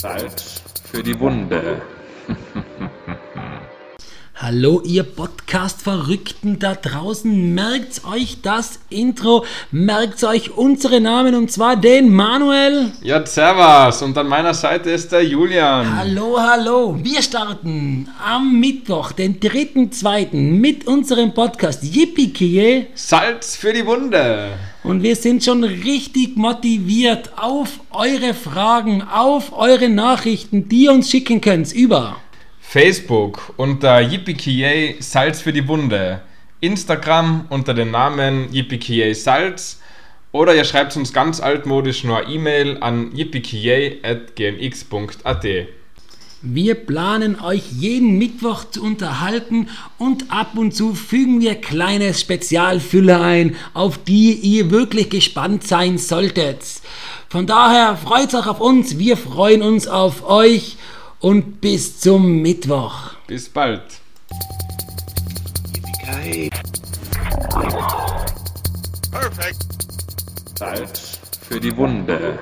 Salz für die Wunde. Hallo, ihr Podcast-Verrückten da draußen. Merkt euch das Intro, merkt euch unsere Namen und zwar den Manuel. Ja, servus. Und an meiner Seite ist der Julian. Hallo, hallo. Wir starten am Mittwoch, den 3.2. mit unserem Podcast Yippie Salz für die Wunde. Und wir sind schon richtig motiviert auf eure Fragen, auf eure Nachrichten, die ihr uns schicken könnt über Facebook unter yippie Salz für die Wunde. Instagram unter dem Namen yippie Salz. Oder ihr schreibt uns ganz altmodisch nur E-Mail an yippie.gmx.at. Wir planen euch jeden Mittwoch zu unterhalten und ab und zu fügen wir kleine Spezialfülle ein, auf die ihr wirklich gespannt sein solltet. Von daher freut euch auf uns, wir freuen uns auf euch und bis zum Mittwoch. Bis bald. Perfect. Salz für die Wunde.